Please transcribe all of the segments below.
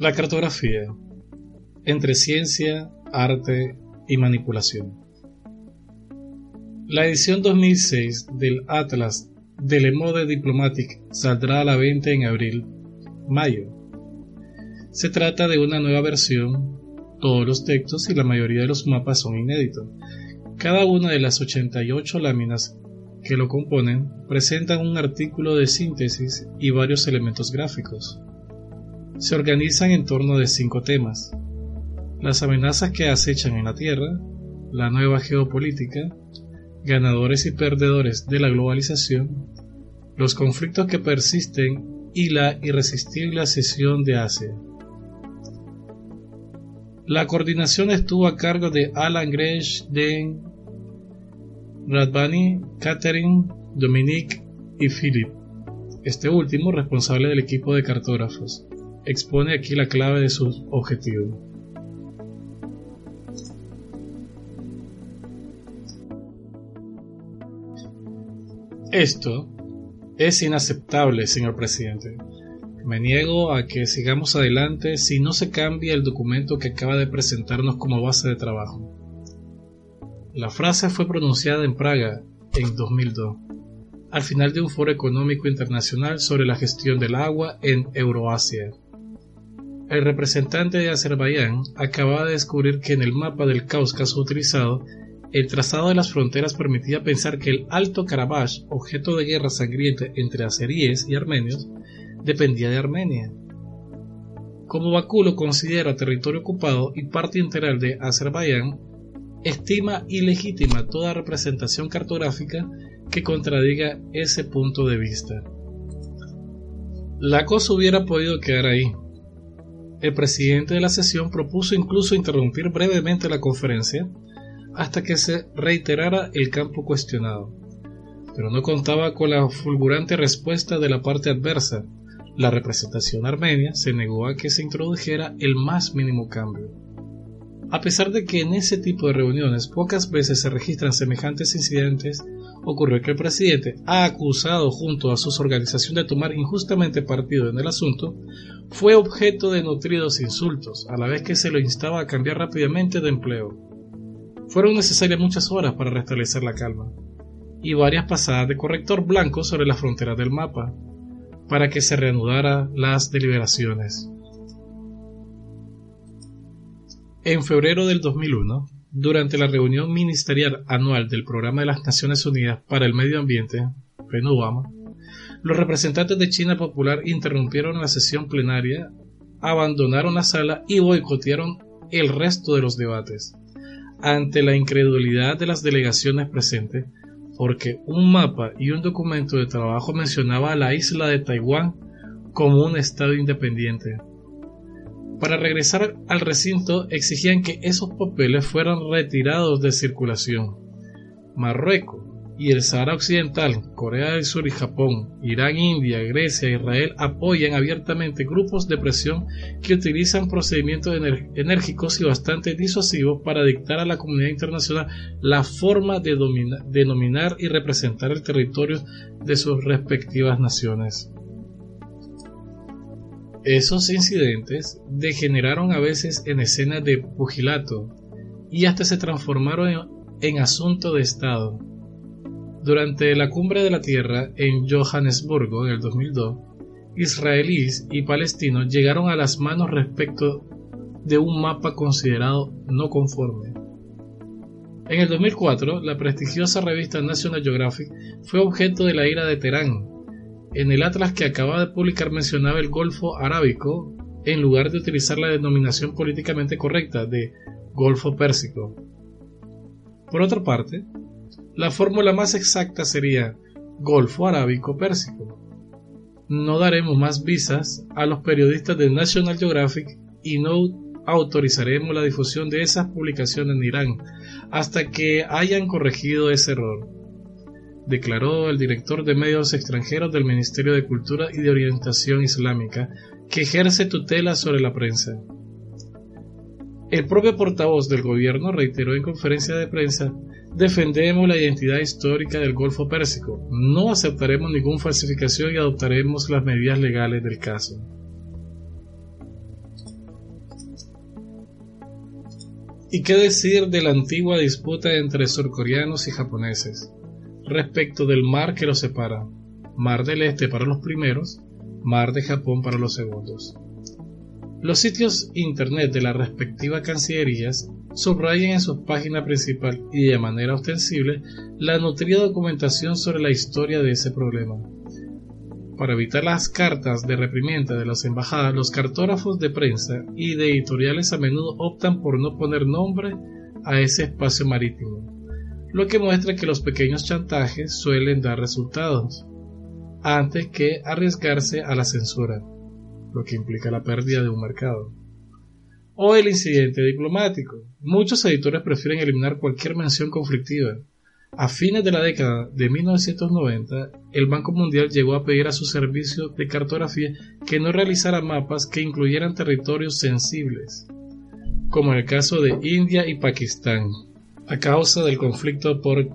La cartografía. Entre ciencia, arte y manipulación. La edición 2006 del Atlas de Le Mode Diplomatique saldrá a la venta en abril-mayo. Se trata de una nueva versión, todos los textos y la mayoría de los mapas son inéditos. Cada una de las 88 láminas que lo componen presentan un artículo de síntesis y varios elementos gráficos se organizan en torno de cinco temas. Las amenazas que acechan en la Tierra, la nueva geopolítica, ganadores y perdedores de la globalización, los conflictos que persisten y la irresistible asesión de Asia. La coordinación estuvo a cargo de Alan Gresh, Den, Radbani, Catherine, Dominique y Philip, este último responsable del equipo de cartógrafos expone aquí la clave de sus objetivos. Esto es inaceptable, señor presidente. Me niego a que sigamos adelante si no se cambia el documento que acaba de presentarnos como base de trabajo. La frase fue pronunciada en Praga en 2002, al final de un foro económico internacional sobre la gestión del agua en Euroasia. El representante de Azerbaiyán acababa de descubrir que en el mapa del Cáucaso utilizado, el trazado de las fronteras permitía pensar que el Alto Karabaj, objeto de guerra sangrienta entre azeríes y armenios, dependía de Armenia. Como Bakú lo considera territorio ocupado y parte integral de Azerbaiyán, estima ilegítima toda representación cartográfica que contradiga ese punto de vista. La cosa hubiera podido quedar ahí, el presidente de la sesión propuso incluso interrumpir brevemente la conferencia hasta que se reiterara el campo cuestionado, pero no contaba con la fulgurante respuesta de la parte adversa. La representación armenia se negó a que se introdujera el más mínimo cambio. A pesar de que en ese tipo de reuniones pocas veces se registran semejantes incidentes, ocurrió que el presidente ha acusado junto a sus organizaciones de tomar injustamente partido en el asunto, fue objeto de nutridos insultos, a la vez que se lo instaba a cambiar rápidamente de empleo. Fueron necesarias muchas horas para restablecer la calma, y varias pasadas de corrector blanco sobre las fronteras del mapa, para que se reanudaran las deliberaciones. En febrero del 2001, durante la reunión ministerial anual del Programa de las Naciones Unidas para el Medio Ambiente, los representantes de China Popular interrumpieron la sesión plenaria, abandonaron la sala y boicotearon el resto de los debates, ante la incredulidad de las delegaciones presentes, porque un mapa y un documento de trabajo mencionaba a la isla de Taiwán como un estado independiente. Para regresar al recinto exigían que esos papeles fueran retirados de circulación. Marruecos y el Sahara Occidental, Corea del Sur y Japón, Irán, India, Grecia e Israel apoyan abiertamente grupos de presión que utilizan procedimientos enérgicos y bastante disuasivos para dictar a la comunidad internacional la forma de denominar y representar el territorio de sus respectivas naciones. Esos incidentes degeneraron a veces en escenas de pugilato y hasta se transformaron en, asunto de Estado. Durante la cumbre de la Tierra en Johannesburgo en el 2002, israelíes y palestinos llegaron a las manos respecto de un mapa considerado no conforme. En el 2004, la prestigiosa revista National Geographic fue objeto de la ira de Teherán en el atlas que acaba de publicar mencionaba el Golfo Arábico en lugar de utilizar la denominación políticamente correcta de Golfo Pérsico. Por otra parte, la fórmula más exacta sería Golfo Arábico Pérsico. No daremos más visas a los periodistas de National Geographic y no autorizaremos la difusión de esas publicaciones en Irán hasta que hayan corregido ese error declaró el director de medios extranjeros del Ministerio de Cultura y de Orientación Islámica, que ejerce tutela sobre la prensa. El propio portavoz del gobierno reiteró en conferencia de prensa, Defendemos la identidad histórica del Golfo Pérsico. No aceptaremos ninguna falsificación y adoptaremos las medidas legales del caso. ¿Y qué decir de la antigua disputa entre surcoreanos y japoneses respecto del mar que los separa? Mar del Este para los primeros, Mar de Japón para los segundos. Los sitios internet de las respectivas cancillerías subrayan en su página principal y de manera ostensible la nutrida documentación sobre la historia de ese problema. Para evitar las cartas de reprimenda de las embajadas, los cartógrafos de prensa y de editoriales a menudo optan por no poner nombre a ese espacio marítimo, lo que muestra que los pequeños chantajes suelen dar resultados, antes que arriesgarse a la censura lo que implica la pérdida de un mercado. O el incidente diplomático. Muchos editores prefieren eliminar cualquier mención conflictiva. A fines de la década de 1990, el Banco Mundial llegó a pedir a su servicio de cartografía que no realizara mapas que incluyeran territorios sensibles, como en el caso de India y Pakistán, a causa del conflicto por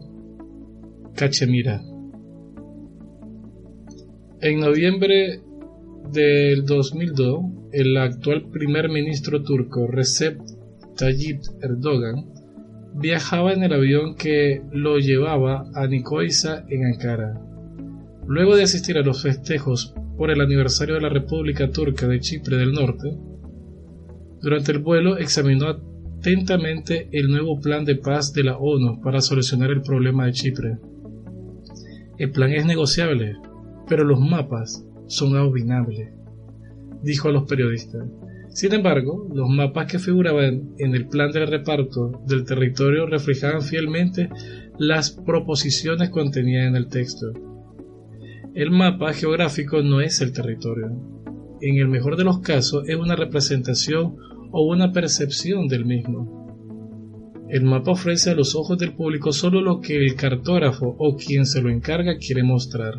Cachemira. En noviembre del 2002, el actual primer ministro turco Recep Tayyip Erdogan viajaba en el avión que lo llevaba a Nicosia en Ankara. Luego de asistir a los festejos por el aniversario de la República Turca de Chipre del Norte, durante el vuelo examinó atentamente el nuevo plan de paz de la ONU para solucionar el problema de Chipre. El plan es negociable, pero los mapas son abominables, dijo a los periodistas. Sin embargo, los mapas que figuraban en el plan de reparto del territorio reflejaban fielmente las proposiciones contenidas en el texto. El mapa geográfico no es el territorio. En el mejor de los casos es una representación o una percepción del mismo. El mapa ofrece a los ojos del público solo lo que el cartógrafo o quien se lo encarga quiere mostrar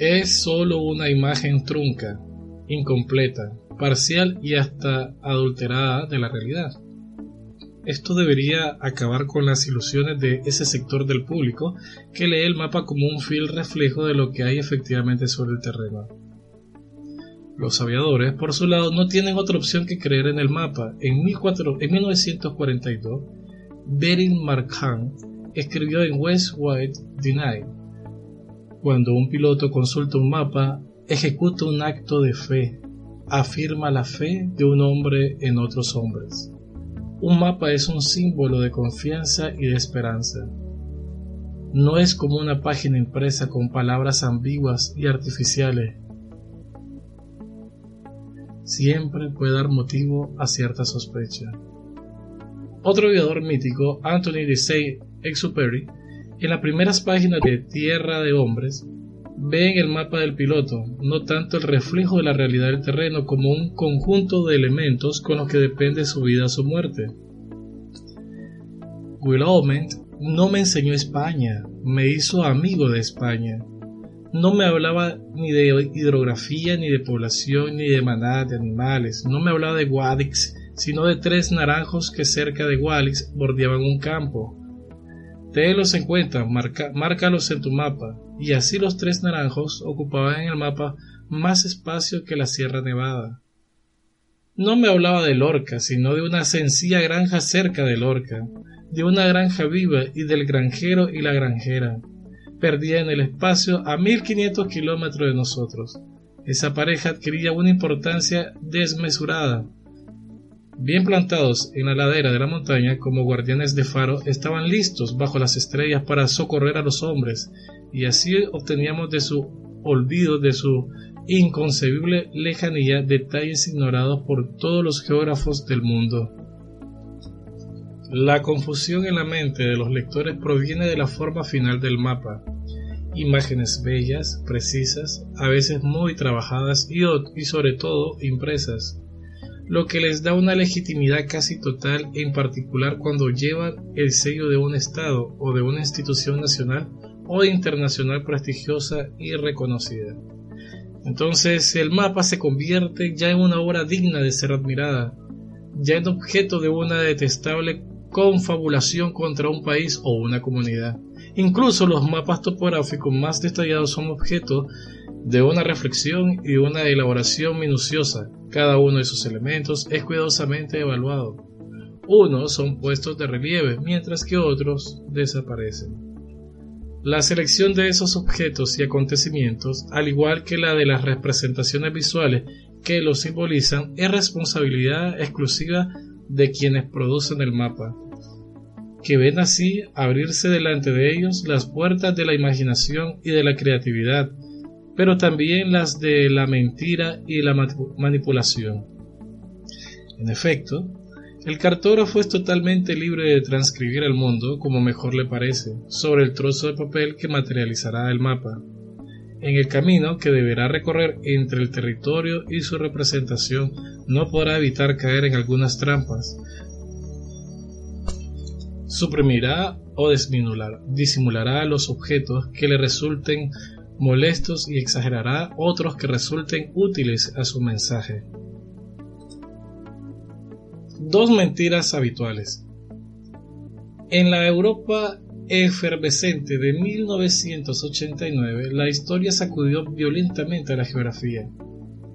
es solo una imagen trunca, incompleta, parcial y hasta adulterada de la realidad. Esto debería acabar con las ilusiones de ese sector del público que lee el mapa como un fiel reflejo de lo que hay efectivamente sobre el terreno. Los aviadores, por su lado, no tienen otra opción que creer en el mapa. En, 1942, Berin Markham escribió en West White Denied cuando un piloto consulta un mapa, ejecuta un acto de fe, afirma la fe de un hombre en otros hombres. Un mapa es un símbolo de confianza y de esperanza. No es como una página impresa con palabras ambiguas y artificiales. Siempre puede dar motivo a cierta sospecha. Otro aviador mítico, Anthony de Saint-Exupéry, en las primeras páginas de Tierra de Hombres, ven el mapa del piloto, no tanto el reflejo de la realidad del terreno como un conjunto de elementos con los que depende su vida o su muerte. Will Aumont no me enseñó España, me hizo amigo de España. No me hablaba ni de hidrografía, ni de población, ni de manada de animales. No me hablaba de Guadix, sino de tres naranjos que cerca de Guadix bordeaban un campo. Tenlos en cuenta, márcalos en tu mapa, y así los tres naranjos ocupaban en el mapa más espacio que la Sierra Nevada. No me hablaba de Lorca, sino de una sencilla granja cerca de Lorca, de una granja viva y del granjero y la granjera, perdida en el espacio a mil quinientos kilómetros de nosotros. Esa pareja adquiría una importancia desmesurada, bien plantados en la ladera de la montaña como guardianes de faro, estaban listos bajo las estrellas para socorrer a los hombres, y así obteníamos de su olvido, de su inconcebible lejanía, detalles ignorados por todos los geógrafos del mundo. La confusión en la mente de los lectores proviene de la forma final del mapa. Imágenes bellas, precisas, a veces muy trabajadas y, y sobre todo impresas lo que les da una legitimidad casi total, en particular cuando llevan el sello de un Estado o de una institución nacional o internacional prestigiosa y reconocida. Entonces el mapa se convierte ya en una obra digna de ser admirada, ya en objeto de una detestable confabulación contra un país o una comunidad. Incluso los mapas topográficos más detallados son objeto de una reflexión y una elaboración minuciosa. Cada uno de sus elementos es cuidadosamente evaluado. Unos son puestos de relieve, mientras que otros desaparecen. La selección de esos objetos y acontecimientos, al igual que la de las representaciones visuales que los simbolizan, es responsabilidad exclusiva de quienes producen el mapa, que ven así abrirse delante de ellos las puertas de la imaginación y de la creatividad, pero también las de la mentira y la manipulación. En efecto, el cartógrafo es totalmente libre de transcribir el mundo como mejor le parece, sobre el trozo de papel que materializará el mapa, en el camino que deberá recorrer entre el territorio y su representación no podrá evitar caer en algunas trampas, suprimirá o disimulará los objetos que le resulten molestos y exagerará otros que resulten útiles a su mensaje. Dos mentiras habituales. En la Europa efervescente de 1989, la historia sacudió violentamente a la geografía.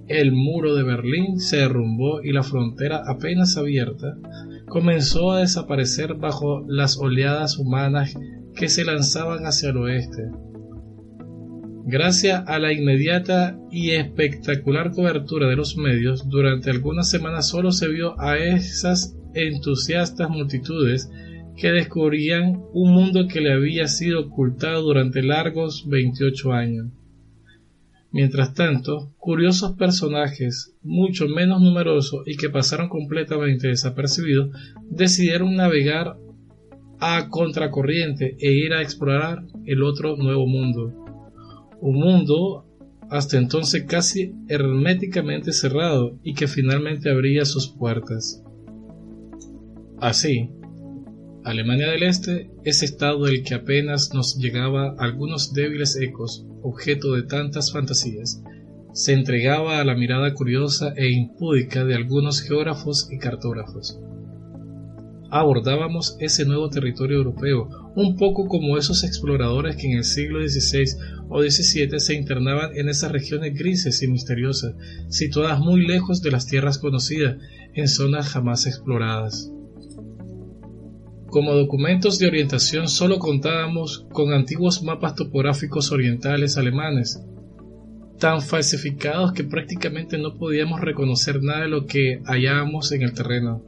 El muro de Berlín se derrumbó y la frontera apenas abierta comenzó a desaparecer bajo las oleadas humanas que se lanzaban hacia el oeste. Gracias a la inmediata y espectacular cobertura de los medios, durante algunas semanas solo se vio a esas entusiastas multitudes que descubrían un mundo que le había sido ocultado durante largos 28 años. Mientras tanto, curiosos personajes, mucho menos numerosos y que pasaron completamente desapercibidos, decidieron navegar a contracorriente e ir a explorar el otro nuevo mundo. Un mundo hasta entonces casi herméticamente cerrado y que finalmente abría sus puertas. Así, Alemania del Este, ese estado del que apenas nos llegaba algunos débiles ecos, objeto de tantas fantasías, se entregaba a la mirada curiosa e impúdica de algunos geógrafos y cartógrafos. Abordábamos ese nuevo territorio europeo, un poco como esos exploradores que en el siglo XVI o XVII se internaban en esas regiones grises y misteriosas, situadas muy lejos de las tierras conocidas, en zonas jamás exploradas. Como documentos de orientación solo contábamos con antiguos mapas topográficos orientales alemanes, tan falsificados que prácticamente no podíamos reconocer nada de lo que hallábamos en el terreno.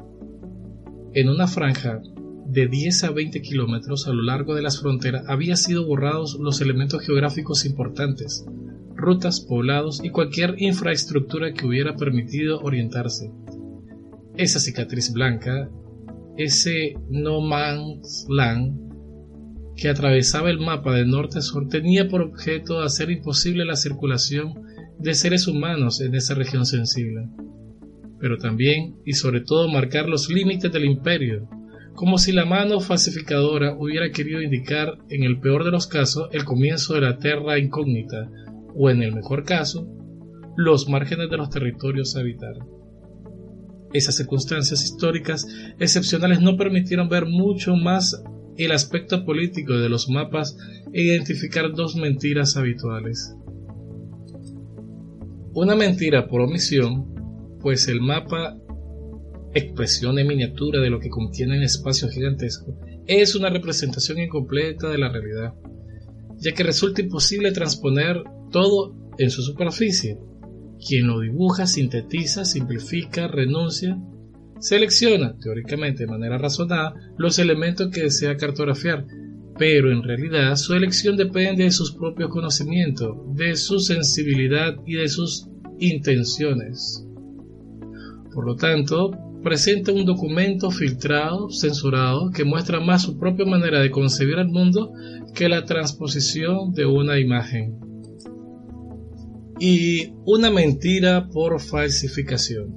En una franja de 10 a 20 kilómetros a lo largo de las fronteras habían sido borrados los elementos geográficos importantes, rutas, poblados y cualquier infraestructura que hubiera permitido orientarse. Esa cicatriz blanca ese no man's land que atravesaba el mapa de norte a sur tenía por objeto hacer imposible la circulación de seres humanos en esa región sensible, pero también y sobre todo marcar los límites del imperio, como si la mano falsificadora hubiera querido indicar, en el peor de los casos, el comienzo de la tierra incógnita, o en el mejor caso, los márgenes de los territorios a habitar. Esas circunstancias históricas excepcionales no permitieron ver mucho más el aspecto político de los mapas e identificar dos mentiras habituales. Una mentira por omisión, pues el mapa, expresión en miniatura de lo que contiene en espacio gigantesco, es una representación incompleta de la realidad, ya que resulta imposible transponer todo en su superficie, quien lo dibuja, sintetiza, simplifica, renuncia, selecciona, teóricamente de manera razonada, los elementos que desea cartografiar, pero en realidad su elección depende de sus propios conocimientos, de su sensibilidad y de sus intenciones. Por lo tanto, presenta un documento filtrado, censurado, que muestra más su propia manera de concebir el mundo que la transposición de una imagen y una mentira por falsificación.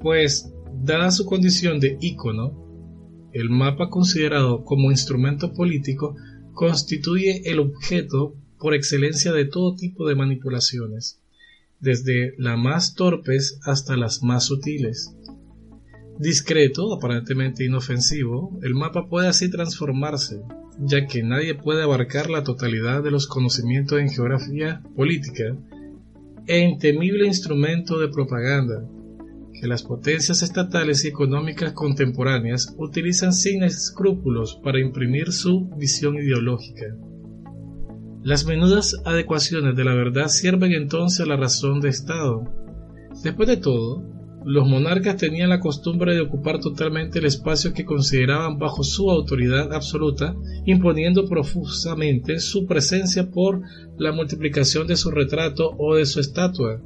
Pues, dada su condición de icono, el mapa considerado como instrumento político constituye el objeto por excelencia de todo tipo de manipulaciones, desde las más torpes hasta las más sutiles. Discreto, aparentemente inofensivo, el mapa puede así transformarse, ya que nadie puede abarcar la totalidad de los conocimientos en geografía política, en temible instrumento de propaganda, que las potencias estatales y económicas contemporáneas utilizan sin escrúpulos para imprimir su visión ideológica. Las menudas adecuaciones de la verdad sirven entonces a la razón de Estado. Después de todo, los monarcas tenían la costumbre de ocupar totalmente el espacio que consideraban bajo su autoridad absoluta, imponiendo profusamente su presencia por la multiplicación de su retrato o de su estatua,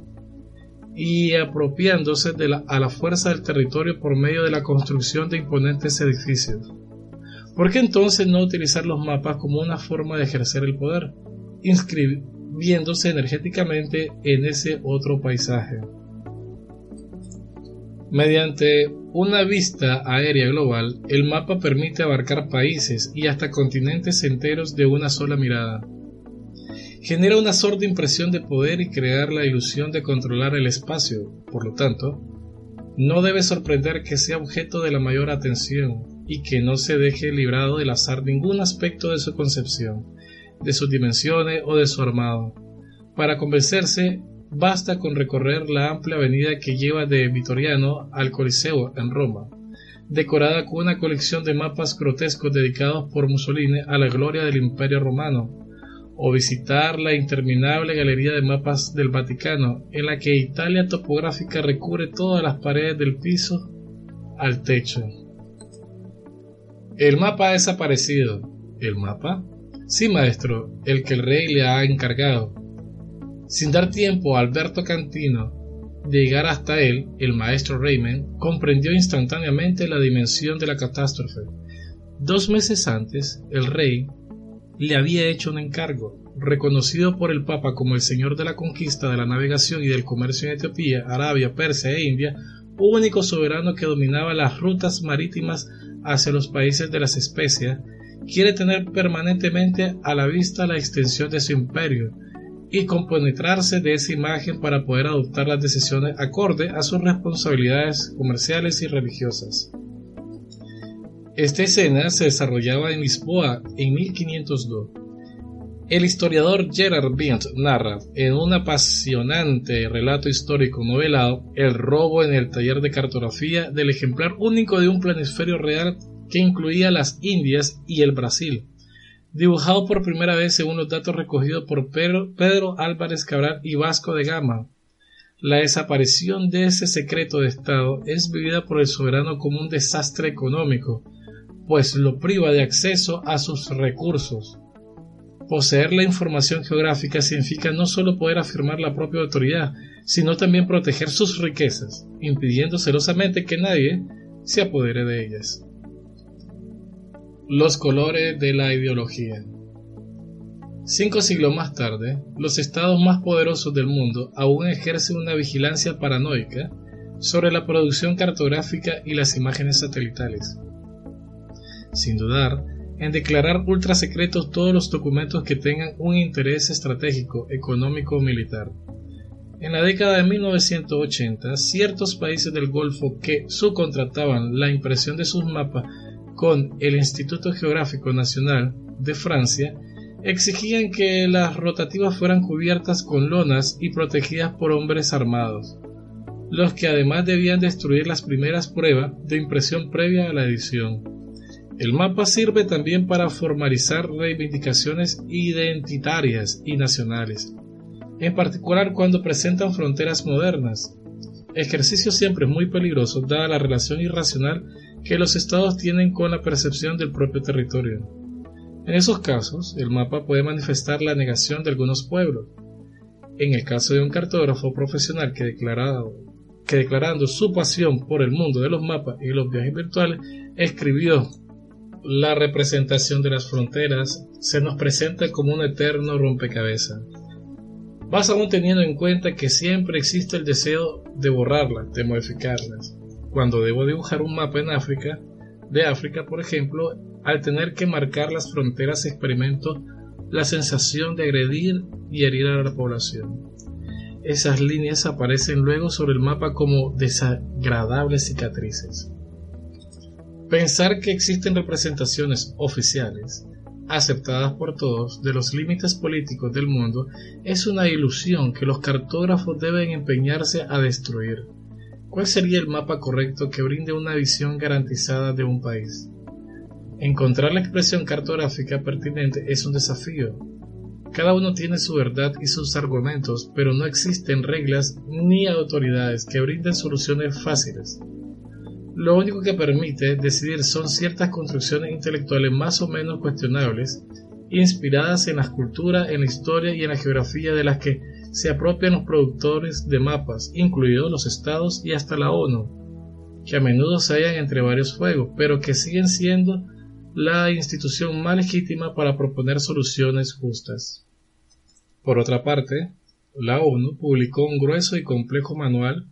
y apropiándose de la, a la fuerza del territorio por medio de la construcción de imponentes edificios. ¿Por qué entonces no utilizar los mapas como una forma de ejercer el poder, inscribiéndose energéticamente en ese otro paisaje? Mediante una vista aérea global, el mapa permite abarcar países y hasta continentes enteros de una sola mirada. Genera una sorda impresión de poder y crear la ilusión de controlar el espacio. Por lo tanto, no debe sorprender que sea objeto de la mayor atención y que no se deje librado del azar ningún aspecto de su concepción, de sus dimensiones o de su armado. Para convencerse Basta con recorrer la amplia avenida que lleva de Vitoriano al Coliseo en Roma, decorada con una colección de mapas grotescos dedicados por Mussolini a la gloria del Imperio Romano, o visitar la interminable galería de mapas del Vaticano, en la que Italia topográfica recubre todas las paredes del piso al techo. El mapa ha desaparecido. ¿El mapa? Sí, maestro, el que el rey le ha encargado. Sin dar tiempo a Alberto Cantino de llegar hasta él, el maestro Raymond comprendió instantáneamente la dimensión de la catástrofe. Dos meses antes, el rey le había hecho un encargo, reconocido por el Papa como el señor de la conquista de la navegación y del comercio en Etiopía, Arabia, Persia e India, único soberano que dominaba las rutas marítimas hacia los países de las especias, quiere tener permanentemente a la vista la extensión de su imperio, y compenetrarse de esa imagen para poder adoptar las decisiones acorde a sus responsabilidades comerciales y religiosas. Esta escena se desarrollaba en Lisboa en 1502. El historiador Gerard Bint narra en un apasionante relato histórico novelado el robo en el taller de cartografía del ejemplar único de un planisferio real que incluía las Indias y el Brasil dibujado por primera vez según los datos recogidos por Pedro, Álvarez Cabral y Vasco de Gama. La desaparición de ese secreto de Estado es vivida por el soberano como un desastre económico, pues lo priva de acceso a sus recursos. Poseer la información geográfica significa no solo poder afirmar la propia autoridad, sino también proteger sus riquezas, impidiendo celosamente que nadie se apodere de ellas. Los colores de la ideología. Cinco siglos más tarde, los estados más poderosos del mundo aún ejercen una vigilancia paranoica sobre la producción cartográfica y las imágenes satelitales. Sin dudar en declarar ultrasecretos todos los documentos que tengan un interés estratégico, económico o militar. En la década de 1980, ciertos países del Golfo que subcontrataban la impresión de sus mapas con el Instituto Geográfico Nacional de Francia exigían que las rotativas fueran cubiertas con lonas y protegidas por hombres armados, los que además debían destruir las primeras pruebas de impresión previa a la edición. El mapa sirve también para formalizar reivindicaciones identitarias y nacionales, en particular cuando presentan fronteras modernas, ejercicio siempre muy peligroso dada la relación irracional que los estados tienen con la percepción del propio territorio. En esos casos, el mapa puede manifestar la negación de algunos pueblos. En el caso de un cartógrafo profesional que, declarando su pasión por el mundo de los mapas y los viajes virtuales, escribió la representación de las fronteras se nos presenta como un eterno rompecabezas. Vas aún teniendo en cuenta que siempre existe el deseo de borrarlas, de modificarlas cuando debo dibujar un mapa en África, de África, por ejemplo, al tener que marcar las fronteras experimento la sensación de agredir y herir a la población. Esas líneas aparecen luego sobre el mapa como desagradables cicatrices. Pensar que existen representaciones oficiales, aceptadas por todos, de los límites políticos del mundo es una ilusión que los cartógrafos deben empeñarse a destruir ¿Cuál sería el mapa correcto que brinde una visión garantizada de un país? Encontrar la expresión cartográfica pertinente es un desafío. Cada uno tiene su verdad y sus argumentos, pero no existen reglas ni autoridades que brinden soluciones fáciles. Lo único que permite decidir son ciertas construcciones intelectuales más o menos cuestionables, inspiradas en la cultura, en la historia y en la geografía de las que se apropian los productores de mapas, incluidos los estados y hasta la ONU, que a menudo se hallan entre varios fuegos, pero que siguen siendo la institución más legítima para proponer soluciones justas. Por otra parte, la ONU publicó un grueso y complejo manual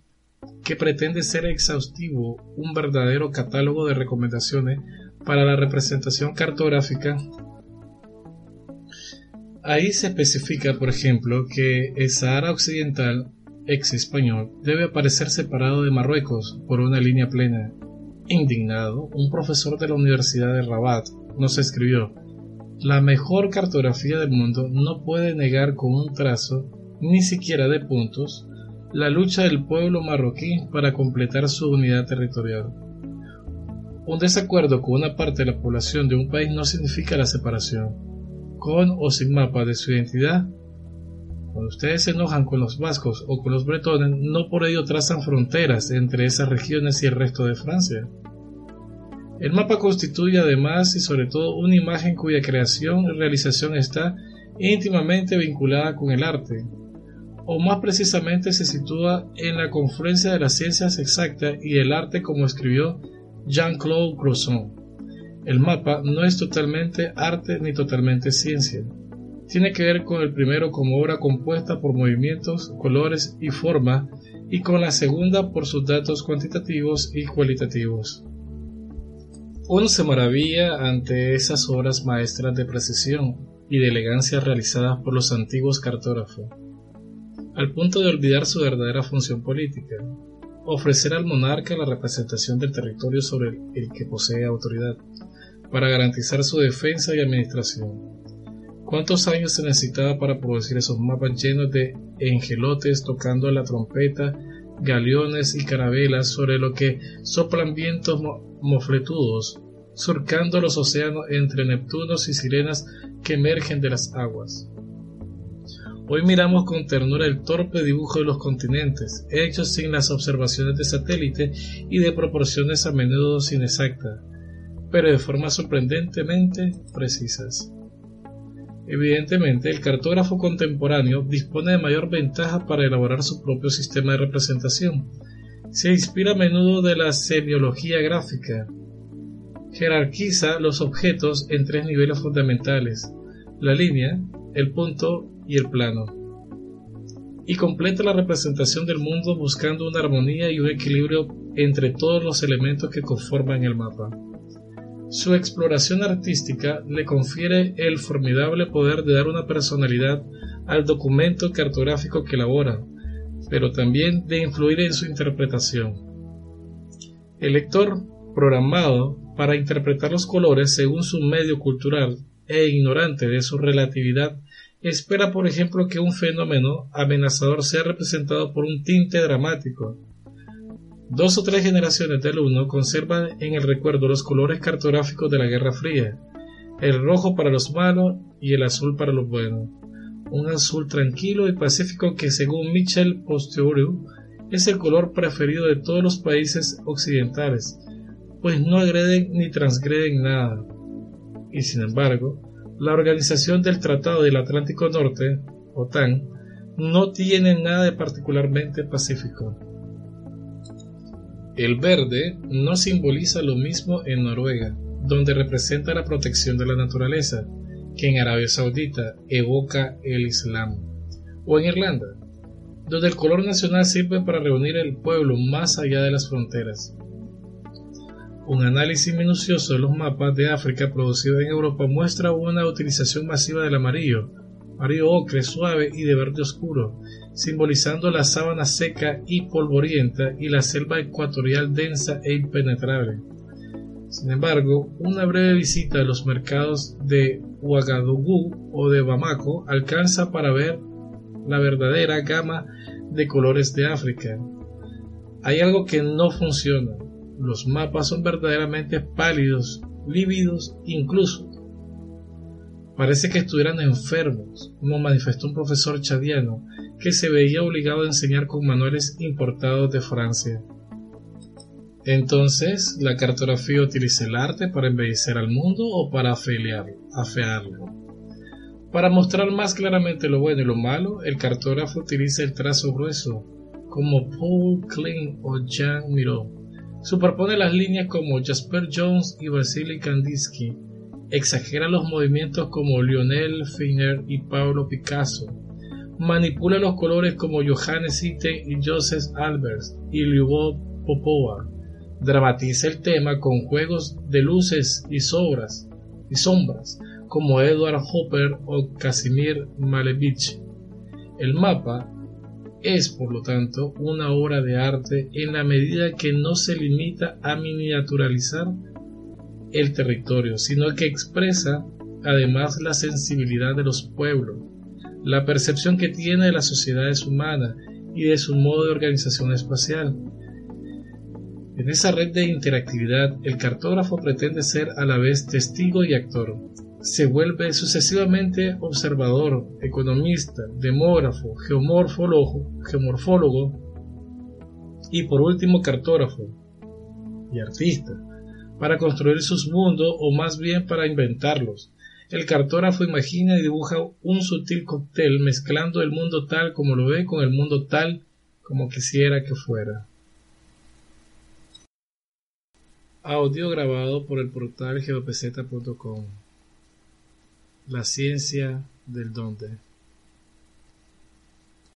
que pretende ser exhaustivo, un verdadero catálogo de recomendaciones para la representación cartográfica. Ahí se especifica, por ejemplo, que el Sahara Occidental, ex español, debe aparecer separado de Marruecos por una línea plena. Indignado, un profesor de la Universidad de Rabat nos escribió La mejor cartografía del mundo no puede negar con un trazo, ni siquiera de puntos, la lucha del pueblo marroquí para completar su unidad territorial. Un desacuerdo con una parte de la población de un país no significa la separación. Con o sin mapa de su identidad, cuando ustedes se enojan con los vascos o con los bretones, no por ello trazan fronteras entre esas regiones y el resto de Francia. El mapa constituye además y sobre todo una imagen cuya creación y realización está íntimamente vinculada con el arte, o más precisamente se sitúa en la confluencia de las ciencias exactas y el arte como escribió Jean-Claude Crozon. El mapa no es totalmente arte ni totalmente ciencia. Tiene que ver con el primero como obra compuesta por movimientos, colores y forma, y con la segunda por sus datos cuantitativos y cualitativos. Uno se maravilla ante esas obras maestras de precisión y de elegancia realizadas por los antiguos cartógrafos al punto de olvidar su verdadera función política, ofrecer al monarca la representación del territorio sobre el que posee autoridad, para garantizar su defensa y administración. ¿Cuántos años se necesitaba para producir esos mapas llenos de engelotes tocando la trompeta, galeones y carabelas sobre lo que soplan vientos mofletudos, surcando los océanos entre Neptunos y sirenas que emergen de las aguas? Hoy miramos con ternura el torpe dibujo de los continentes, hechos sin las observaciones de satélite y de proporciones a menudo inexactas, pero de forma sorprendentemente precisas. Evidentemente, el cartógrafo contemporáneo dispone de mayor ventaja para elaborar su propio sistema de representación. Se inspira a menudo de la semiología gráfica. Jerarquiza los objetos en tres niveles fundamentales, la línea, el punto y el plano, y completa la representación del mundo buscando una armonía y un equilibrio entre todos los elementos que conforman el mapa. Su exploración artística le confiere el formidable poder de dar una personalidad al documento cartográfico que elabora, pero también de influir en su interpretación. El lector, programado para interpretar los colores según su medio cultural e ignorante de su relatividad, espera, por ejemplo, que un fenómeno amenazador sea representado por un tinte dramático. Dos o tres generaciones de alumnos conservan en el recuerdo los colores cartográficos de la Guerra Fría, el rojo para los malos y el azul para los buenos. Un azul tranquilo y pacífico que, según Michel Posteuriu, es el color preferido de todos los países occidentales, pues no agreden ni transgreden nada. Y sin embargo, la Organización del Tratado del Atlántico Norte, OTAN, no tiene nada de particularmente pacífico. El verde no simboliza lo mismo en Noruega, donde representa la protección de la naturaleza, que en Arabia Saudita evoca el Islam, o en Irlanda, donde el color nacional sirve para reunir el pueblo más allá de las fronteras. Un análisis minucioso de los mapas de África producidos en Europa muestra una utilización masiva del amarillo, amarillo ocre suave y de verde oscuro, simbolizando la sábana seca y polvorienta y la selva ecuatorial densa e impenetrable. Sin embargo, una breve visita a los mercados de Ouagadougou o de Bamako alcanza para ver la verdadera gama de colores de África, Hay algo que no funciona. Los mapas son verdaderamente pálidos, lívidos, incluso. Parece que estuvieran enfermos, como manifestó un profesor chadiano que se veía obligado a enseñar con manuales importados de Francia. Entonces, ¿la cartografía utiliza el arte para embellecer al mundo o para afearlo? Para mostrar más claramente lo bueno y lo malo, el cartógrafo utiliza el trazo grueso, como Paul Klein o Jean Miró. Superpone las líneas como Jasper Jones y Vasily Kandinsky. Exagera los movimientos como Lionel Feiner y Pablo Picasso. Manipula los colores como Johannes Itten y Joseph Albers y Lyubov Popova dramatiza el tema con juegos de luces y y sombras como Edward Hopper o Casimir Malevich. El mapa es, por lo tanto, una obra de arte en la medida que no se limita a miniaturalizar el territorio, sino que expresa además la sensibilidad de los pueblos, la percepción que tiene de las sociedades humanas y de su modo de organización espacial, en esa red de interactividad, el cartógrafo pretende ser a la vez testigo y actor. Se vuelve sucesivamente observador, economista, demógrafo, geomorfólogo, geomorfólogo y por último cartógrafo y artista, para construir sus mundos o más bien para inventarlos. El cartógrafo imagina y dibuja un sutil cóctel mezclando el mundo tal como lo ve con el mundo tal como quisiera que fuera. Audio grabado por el portal. La ciencia del dónde.